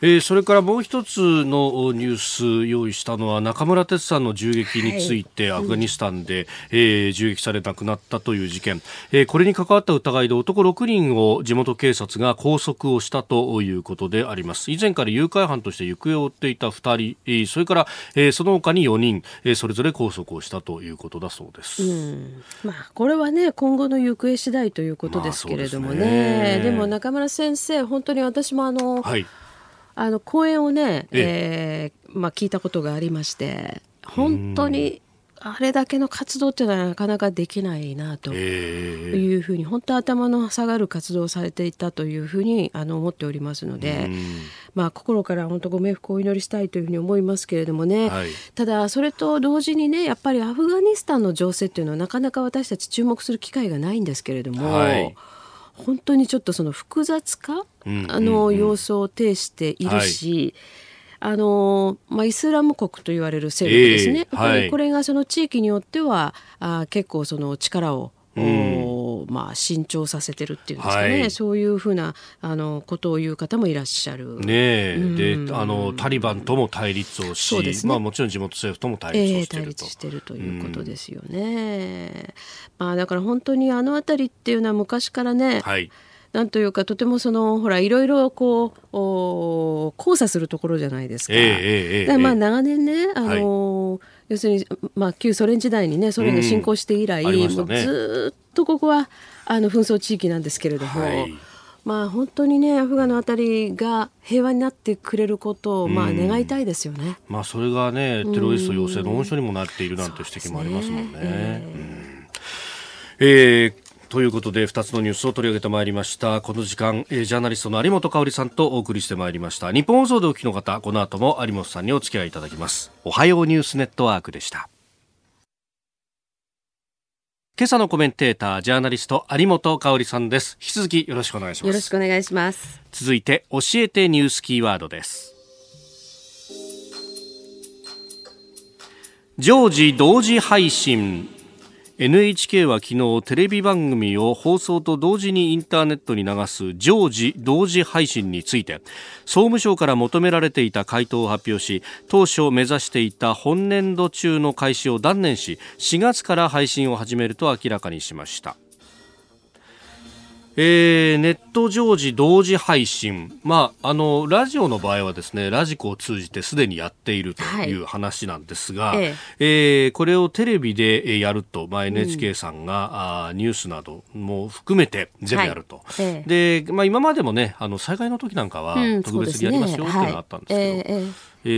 [SPEAKER 1] えー、それからもう一つのニュース用意したのは中村哲さんの銃撃について、アフガニスタンで、えー、銃撃され亡くなったという事件、えー、これに関わった疑いで男6人を地元警察が拘束をしたということであります。以前から誘拐犯として行方を追っていた2人、それから、えー、その他に4人、えー、それぞれ拘束をしたということだそうです、うん。
[SPEAKER 3] まあ、これはね今後の行方次第ということですけれどもね。まあ、ね。でも中村先生本当に私もあの、はいあの講演をね、ええ。ー、まあ、聞いたことがありまして本当にあれだけの活動っていうのはなかなかできないなというふうに、本当頭の下がる活動をされていたというふうにあの思っておりますので、まあ、心から本当ご冥福をお祈りしたいというふうに思いますけれどもね、はい、ただそれと同時にねやっぱりアフガニスタンの情勢っていうのはなかなか私たち注目する機会がないんですけれども。はい本当にちょっとその複雑化、うん。あの様相を呈しているし、はい、あのまあ、イスラム国と言われる勢力ですね、えーはい、これがその地域によってはあ結構その力をまあ、伸長させてるっていうんですかね、はい、そういうふうなあのことを言う方もいらっしゃる。
[SPEAKER 1] ねであのタリバンとも対立をし、ね、まあ、もちろん地元政府とも対立をしていると、えー、対立
[SPEAKER 3] してるということですよね。まあ、だから本当にあの辺りっていうのは昔からね、はい。なんというかとてもそのほらいろいろこうお交差するところじゃないですか。えーえーえー、まあ長年ねあのーはい要するに、まあ、旧ソ連時代にねソ連が侵攻して以来、うんね、もうずっとここはあの紛争地域なんですけれども。はいまあ本当にねアフガンのあたりが平和になってくれることをまあ願いたいですよね。
[SPEAKER 1] まあそれがねテロリスト養成の温床にもなっているなんて指摘もありますもんね。えー、えーということで2つのニュースを取り上げてまいりました。この時間、えー、ジャーナリストの有本香里さんとお送りしてまいりました。日本放送でお聞きの方この後も有本さんにお付き合いいただきます。おはようニュースネットワークでした。今朝のコメンテータージャーナリスト有本香里さんです。引き続きよろしくお願いします。
[SPEAKER 3] よろしくお願いします。
[SPEAKER 1] 続いて教えてニュースキーワードです。常時同時配信 NHK は昨日テレビ番組を放送と同時にインターネットに流す常時同時配信について総務省から求められていた回答を発表し当初目指していた本年度中の開始を断念し4月から配信を始めると明らかにしました。えー、ネット常時同時配信、まあ、あのラジオの場合はですねラジコを通じてすでにやっているという話なんですが、はい、え。えー、これをテレビでやると、まあ、NHK さんが、うん、あニュースなども含めて全部やると、はいええ、でまあ、今までもねあの災害の時なんかは特別にやりますよっていうのがあったんですけど。うんえ。え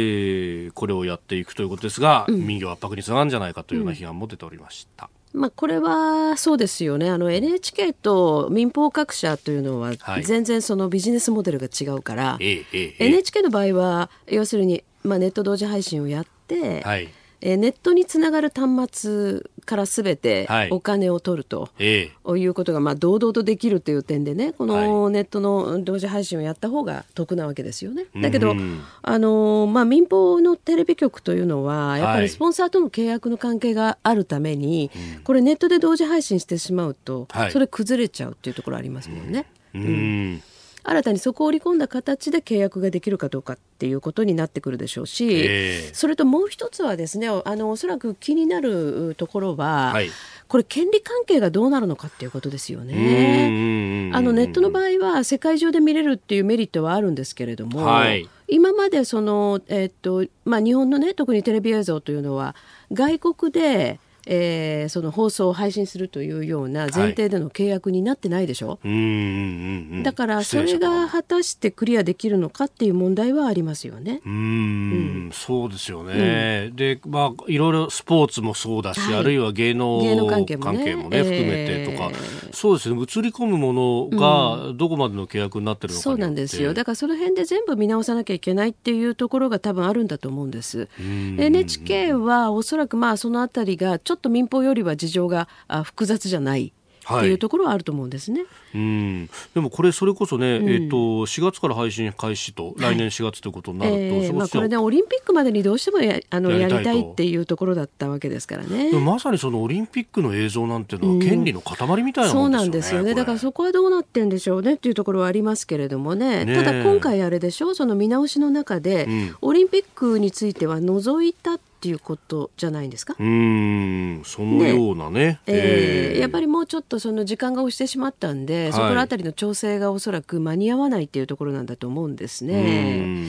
[SPEAKER 1] ー、これをやっていくということですが、うん、民業圧迫につながるんじゃないかというような批判も出ておりました。
[SPEAKER 3] まあ、これはそうですよね。あの NHK と民放各社というのは全然そのビジネスモデルが違うから、はい、NHK の場合は要するに、まあ、ネット同時配信をやって、はいえー、ネットにつながる端末からすべてお金を取ると、はい、いうことがまあ堂々とできるという点でねこのネットの同時配信をやった方が得なわけですよね。だけど、あのまあ、民放のテレビ局というのはやっぱりスポンサーとの契約の関係があるために、はい、これネットで同時配信してしまうと、それ崩れちゃうっていうところありますもんね。うん新たにそこを織り込んだ形で契約ができるかどうかっていうことになってくるでしょうし、えー、それともう一つはですねあのおそらく気になるところは、はい、これ権利関係がどうなるのかっていうことですよね。あのネットの場合は世界中で見れるっていうメリットはあるんですけれども、はい、今までその、えー、っとまあ、日本のね特にテレビ映像というのは外国でえー、その放送を配信するというような前提での契約になってないでしょ、はい、だからそれが果たしてクリアできるのかっていう問題はありますよね。
[SPEAKER 1] うん。うん。そうですよね、うん、でまあいろいろスポーツもそうだし、はい、あるいは芸能関係もね、もね含めてとか、えー、そうですね。映り込むものがどこまでの契約になってるのか、
[SPEAKER 3] そうなんですよ。だからその辺で全部見直さなきゃいけないっていうところが多分あるんだと思うんです。NHK はおそらくまあそのあたりがちょっと民放よりは事情が複雑じゃないっていうところはあると思うんですね。はい、
[SPEAKER 1] うん。でもこれそれこそね、うん、えっ、ー、と4月から配信開始と、来年4月ということになると、え
[SPEAKER 3] ー、まあ、これねオリンピックまでにどうしてもやあのやりたいっていうところだったわけですからね。
[SPEAKER 1] まさにそのオリンピックの映像なんていうのは権利の塊みたいな、ねうん、
[SPEAKER 3] そうなんですよね。だからそこはどうなってんでしょうねっていうところはありますけれどもね。ねただ今回あれでしょ？うその見直しの中で、うん、オリンピックについては除いたっていうことじゃないんですか？
[SPEAKER 1] うんそのようなね。ね、
[SPEAKER 3] えー、やっぱりもうちょっとその時間が押してしまったんで、はい、そこら辺りの調整がおそらく間に合わないっていうところなんだと思うんですね。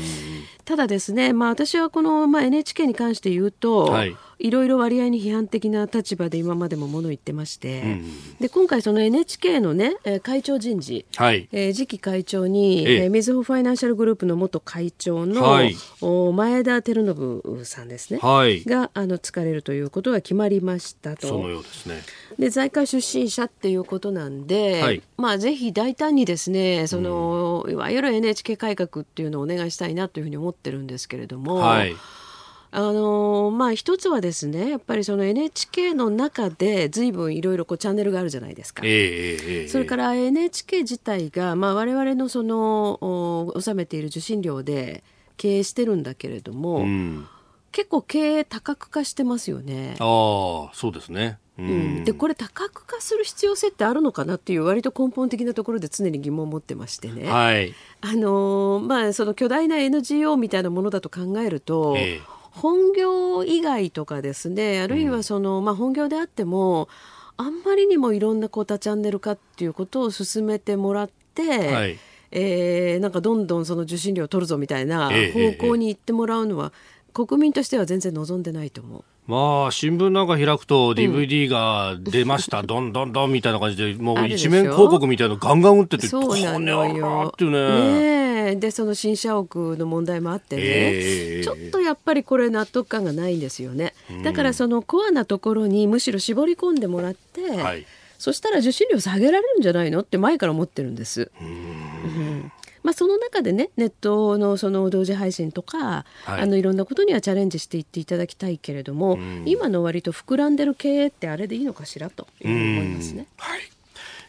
[SPEAKER 3] ただですね、まあ、私はこの、まあ、NHK に関して言うと、はいいろいろ割合に批判的な立場で今までももの言ってまして、うん、で今回、その NHK の、ね、会長人事、はい、えー、次期会長に、えー、みずほファイナンシャルグループの元会長の、はい、前田照信さんですね、はい、があの疲れるということが決まりましたと。
[SPEAKER 1] そのようですね。
[SPEAKER 3] で財界出身者っていうことなんで、はい、まあ、ぜひ大胆にですねその、うん、いわゆる NHK 改革っていうのをお願いしたいなというふうに思ってるんですけれども。はいあのまあ一つはですねやっぱりその NHK の中で随分いろいろこうチャンネルがあるじゃないですか、えー、それから NHK 自体が、まあ、我々のその納めている受信料で経営してるんだけれども、うん、結構経営多角化してますよね。
[SPEAKER 1] あそうですね
[SPEAKER 3] うん、でこれ多角化する必要性ってあるのかなっていう割と根本的なところで常に疑問を持ってましてね、はい、あのまあ、その巨大な NGO みたいなものだと考えると、えー本業以外とかですねあるいはその、まあ、本業であってもあんまりにもいろんなこう多チャンネル化っていうことを進めてもらって、はい、えー、なんかどんどんその受信料を取るぞみたいな方向に行ってもらうのは、国民としては全然望んでないと思う。
[SPEAKER 1] まあ、新聞なんか開くと DVD が出ました、うん、どんどんどんみたいな感じで、もう一面広告みたいなのガンガン打ってて、
[SPEAKER 3] そうなのよ。
[SPEAKER 1] ってね。
[SPEAKER 3] ねで、その新社屋の問題もあってね、えー、ちょっとやっぱりこれ納得感がないんですよね。だからそのコアなところにむしろ絞り込んでもらって、はい。そしたら受信料下げられるんじゃないの？って前から思ってるんです。うんまあ、その中でねネットのその同時配信とか、はい、あのいろんなことにはチャレンジしていっていただきたいけれども、今の割と膨らんでる経営ってあれでいいのかしらと思いますね。はい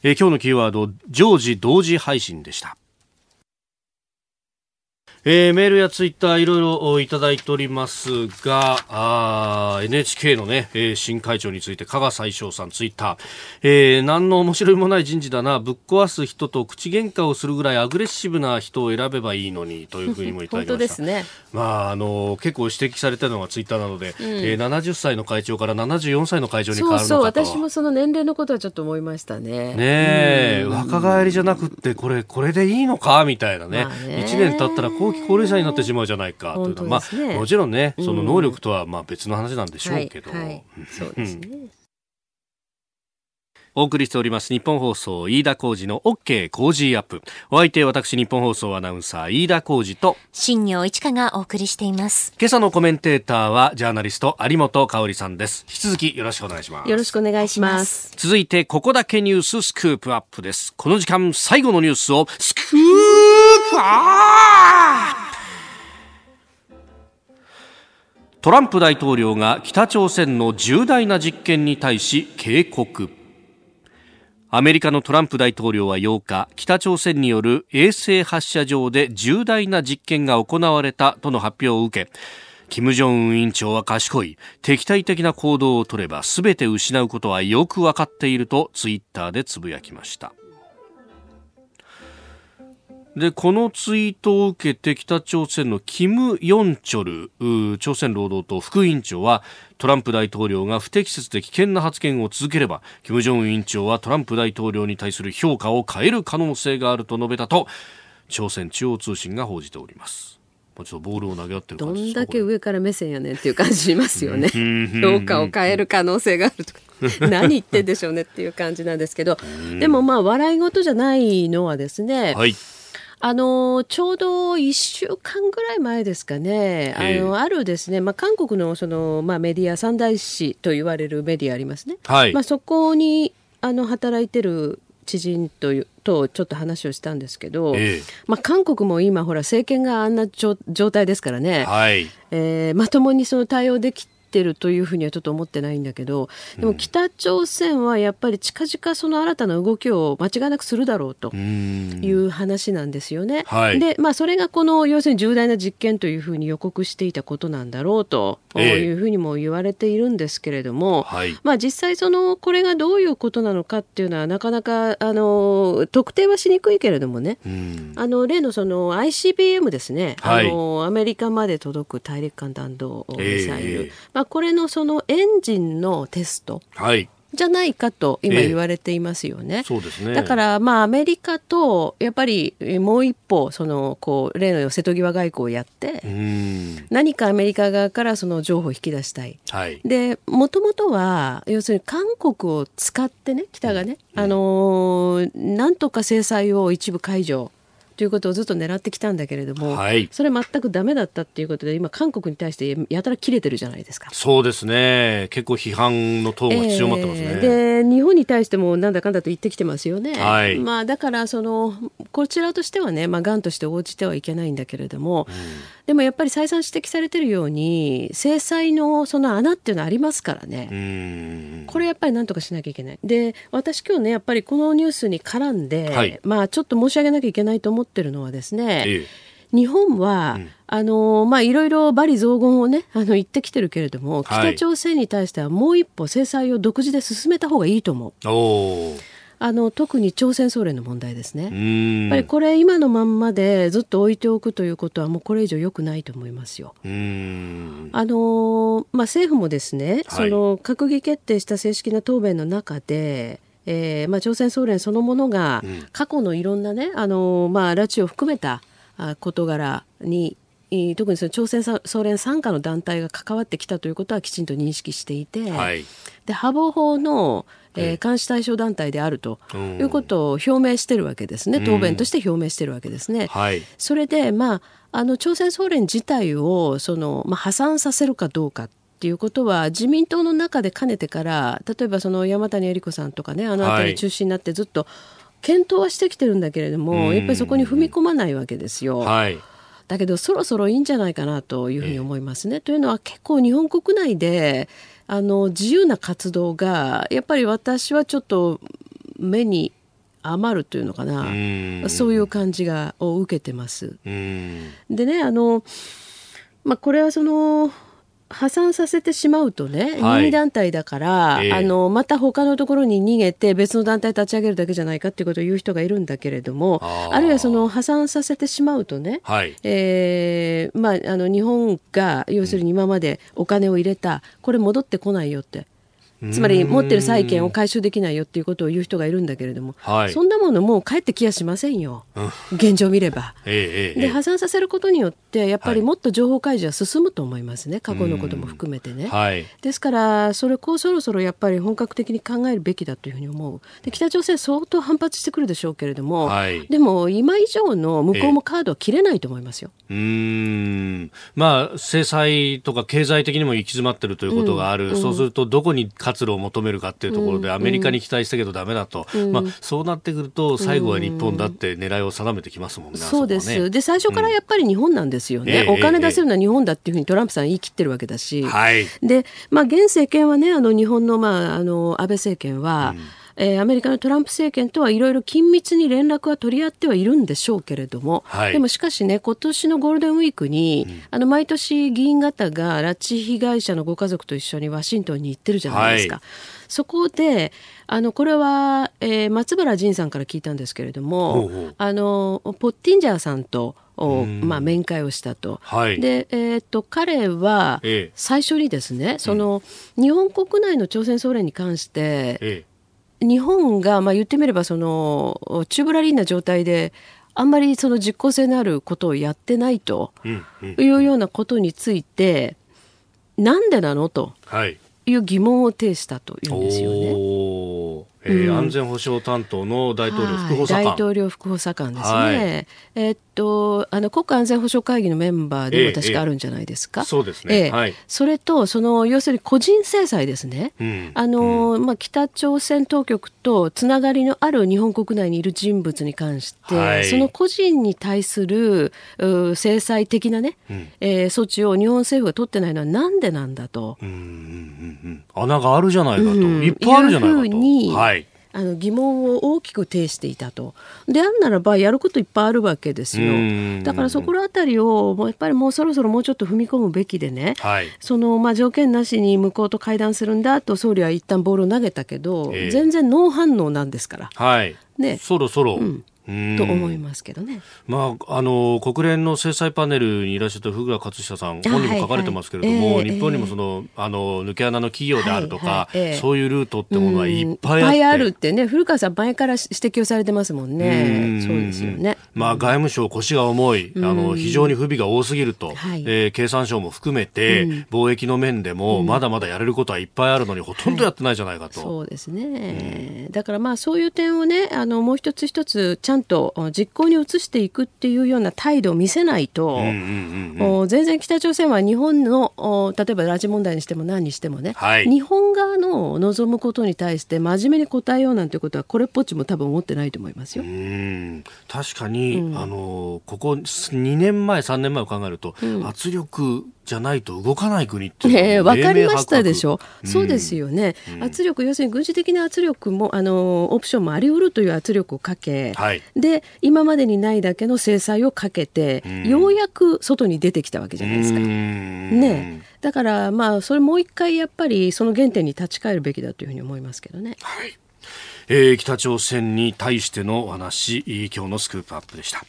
[SPEAKER 1] えー、今日のキーワード常時同時配信でした。えー、メールやツイッターいろいろいただいておりますが、あ NHK のね、えー、新会長について加賀最小さんツイッター、えー、何の面白いもない人事だな、ぶっ壊す人と口喧嘩をするぐらいアグレッシブな人を選べばいいのにというふうにもいただきました。ですね。まあ、あの、結構指摘されたのがツイッターなので、うん、えー、70歳の会長から74歳の会長に変わるのかとそうそう、
[SPEAKER 3] 私もその年齢のことはちょっと思いましたね。
[SPEAKER 1] ねえ、若返りじゃなくて、これ、これでいいのか？みたいなね。まあ、ね1年経ったらこう後期高齢者になってしまうじゃないかというのは、ね、まあ、もちろんね、その能力とはまあ別の話なんでしょうけど。はい。はい、そうですね。お送りしております日本放送飯田浩二の OK 工事アップ。お相手私日本放送アナウンサー飯田浩二と
[SPEAKER 4] 新業一華がお送りしています。
[SPEAKER 1] 今朝のコメンテーターはジャーナリスト有本香里さんです。引き続きよろしくお願いします。
[SPEAKER 3] よろしくお願いします。
[SPEAKER 1] 続いてここだけニューススクープアップです。この時間最後のニュースをスクープアップトランプ大統領が北朝鮮の重大な実験に対し警告アメリカのトランプ大統領は8日北朝鮮による衛星発射場で重大な実験が行われたとの発表を受け金正恩委員長は賢い敵対的な行動を取れば全て失うことはよくわかっているとツイッターでつぶやきました。で、このツイートを受けて北朝鮮のキム・ヨンチョル朝鮮労働党副委員長はトランプ大統領が不適切で危険な発言を続ければ金正恩委員長はトランプ大統領に対する評価を変える可能性があると述べたと朝鮮中央通信が報じております。ちょっとボールを投げ合ってる
[SPEAKER 3] どんだけ上から目線やねんっていう感じしますよね。評価を変える可能性があるとか。何言ってんでしょうねっていう感じなんですけど、でもまあ笑い事じゃないのはですね、はい、あのちょうど1週間ぐらい前ですかね、あのあるですね、まあ、韓国のその、まあ、メディア、三大紙と言われるメディアありますね、はい、まあ、そこにあの働いてる知人ととちょっと話をしたんですけど、えー、まあ、韓国も今、ほら政権があんな状態ですからね、はい、えー、まともにその対応できってるというふうにはちょっと思ってないんだけどでも北朝鮮はやっぱり近々その新たな動きを間違いなくするだろうという話なんですよね。はい、でまあそれがこの要するに重大な実験というふうに予告していたことなんだろうというふうにも言われているんですけれども、はい、まあ実際そのこれがどういうことなのかっていうのはなかなかあの特定はしにくいけれどもね。あの例のその ICBM ですね、はい、あのアメリカまで届く大陸間弾道ミサイル、えー、まあ、これのそのエンジンのテスト。はいじゃないかと今言われていますよね。えそうですね。だからまあアメリカとやっぱりもう一歩そのこう例の瀬戸際外交をやって何かアメリカ側からその情報を引き出したい。はい、でもともとは要するに韓国を使ってね北がね、うん、あのー、なんとか制裁を一部解除。ということをずっと狙ってきたんだけれども、はい、それ全くダメだったっていうことで今韓国に対してやたら切れてるじゃないですか。
[SPEAKER 1] そうですね。結構批判のトーンが強まってますね、え
[SPEAKER 3] ー、で日本に対してもなんだかんだと言ってきてますよね、はい、まあ、だからそのこちらとしてはね、まあ、がんとして応じてはいけないんだけれども、うん。でもやっぱり再三指摘されてるように制裁のその穴っていうのはありますからね。これやっぱりなんとかしなきゃいけないで私今日ねやっぱりこのニュースに絡ん。で、はい、まあちょっと申し上げなきゃいけないと思ってるのはですね、ええ日本は、うん、あのまあ、いろいろ罵詈雑言をね、あの、言ってきてるけれども、北朝鮮に対してはもう一歩制裁を独自で進めた方がいいと思う。あの特に朝鮮総連の問題ですね。やっぱりこれ今のまんまでずっと置いておくということはもうこれ以上良くないと思いますよ。あのまあ政府もですね、はい、その閣議決定した正式な答弁の中で。えーまあ、朝鮮総連そのものが過去のいろんなね、あのまあ、拉致を含めた事柄に特にその朝鮮総連傘下の団体が関わってきたということはきちんと認識していて、はい、で破防法のえー、監視対象団体であるということを表明してるわけですね、答弁として表明してるわけですね。はい、それで、まあ、あの朝鮮総連自体をその、まあ、破産させるかどうかっていうことは自民党の中でかねてから例えばその山谷恵理子さんとかねあの辺り中心になってずっと検討はしてきてるんだけれども、はい、やっぱりそこに踏み込まないわけですよ。はい。だけどそろそろいいんじゃないかなというふうに思いますね。えー、というのは結構日本国内であの自由な活動がやっぱり私はちょっと目に余るというのかな。そういう感じがを受けてます。でねあの、まあ、これはその破産させてしまうとね、任意団体だから、えー、あのまた他のところに逃げて別の団体立ち上げるだけじゃないかっていうことを言う人がいるんだけれどもあるいはその破産させてしまうとね、はい、えー、まあ、あの日本が要するに今までお金を入れたこれ戻ってこないよってつまり持ってる債権を回収できないよっていうことを言う人がいるんだけれども、はい、そんなものもう帰ってきやしませんよ、うん、現状を見れば。ええ、で破産させることによってやっぱりもっと情報開示は進むと思いますね、過去のことも含めてね。はい、ですからそれこうそろそろやっぱり本格的に考えるべきだというふうに思う。で北朝鮮相当反発してくるでしょうけれども、はい、でも今以上の向こうもカードは切れないと思いますよ。
[SPEAKER 1] え、うん。まあ制裁とか経済的にも行き詰まってるということがある、うん、そうするとどこに活路を求めるかっていうところで、アメリカに期待したけどだめだと、まあ、そうなってくると最後は日本だって狙いを定めてきますもんね。
[SPEAKER 3] そうです、ね、で最初からやっぱり日本なんですよね、お金出せるのは日本だっていうふうにトランプさん言い切ってるわけだし、はい、で、まあ、現政権はねあの日本の,、まあ、あの安倍政権は、うんえー、アメリカのトランプ政権とはいろいろ緊密に連絡は取り合ってはいるんでしょうけれども、はい、でもしかしね、今年のゴールデンウィークに、うん、あの毎年議員方が拉致被害者のご家族と一緒にワシントンに行ってるじゃないですか。はい、そこで、あのこれは、えー、松原仁さんから聞いたんですけれども、あのポッティンジャーさんとを、まあ、面会をしたと。はい、で、えー、っと彼は最初にですね、ええ、その、日本国内の朝鮮総連に関して、え日本が、まあ、言ってみればそのチューブラリーな状態であんまりその実効性のあることをやってないというようなことについて、なんでなの？とい。う疑問を呈したというんですよね。
[SPEAKER 1] えー、うん、安全保障担当の大統領副補佐官、
[SPEAKER 3] 大統領副補佐官ですね、はい、えー、っとあの国家安全保障会議のメンバーでも確かあるんじゃないですか、えーえー、
[SPEAKER 1] そうですね、えー、はい、
[SPEAKER 3] それとその要するに個人制裁ですね、うん、あの、うん、まあ、北朝鮮当局とつながりのある日本国内にいる人物に関して、はい、その個人に対する制裁的なね、うん、えー、措置を日本政府が取ってないのはなんでなんだと。うんうんうん
[SPEAKER 1] うん、穴があるじゃないかと、いっぱいあるじゃないかと。はい
[SPEAKER 3] あの疑問を大きく呈していたと。であるならばやることいっぱいあるわけですよ。だからそこら辺りをやっぱりもうそろそろもうちょっと踏み込むべきでね、はい、そのまあ条件なしに向こうと会談するんだと総理は一旦ボールを投げたけど、えー、全然ノー反応なんですから。
[SPEAKER 1] はい、ね、そろそろ、うん
[SPEAKER 3] と思いますけどね、
[SPEAKER 1] まあ、あの国連の制裁パネルにいらっしゃった福倉克久さん、本にも書かれてますけれども、はい。はい、日本にもその、あの抜け穴の企業であるとか、はいはい、そういうルートってものはいっぱいあって、いっぱいあ
[SPEAKER 3] るってね、古川さん、前から指摘をされてますもんね、そうですよね。
[SPEAKER 1] まあ、外務省、腰が重い、あの非常に不備が多すぎると、はい、えー、経産省も含めて、貿易の面でも、まだまだやれることはいっぱいあるのに、ほとん。どやってないじゃないかと。
[SPEAKER 3] そうですね、だからまあそういう点をね、あのもう一つ一つ、ちゃんと実行に移していくっていうような態度を見せないと、全然北朝鮮は日本の例えば拉致問題にしても何にしてもね、はい、日本側の望むことに対して真面目に答えようなんてことはこれっぽっちも多分思ってないと思いますよ。
[SPEAKER 1] 確かに、うん、あのここ2年前3年前を考えると、うん、圧力じゃないと動かない国って
[SPEAKER 3] いうのは、分かりましたでしょ、うん、そうですよね、うん、圧力要するに軍事的な圧力もあのオプションもあり得るという圧力をかけ、はい、で今までにないだけの制裁をかけて、うん、ようやく外に出てきたわけじゃないですか。ね。だからまあそれもう一回やっぱりその原点に立ち返るべきだというふうに思いますけどね。
[SPEAKER 1] はい。えー、北朝鮮に対してのお話今日のスクープアップでした。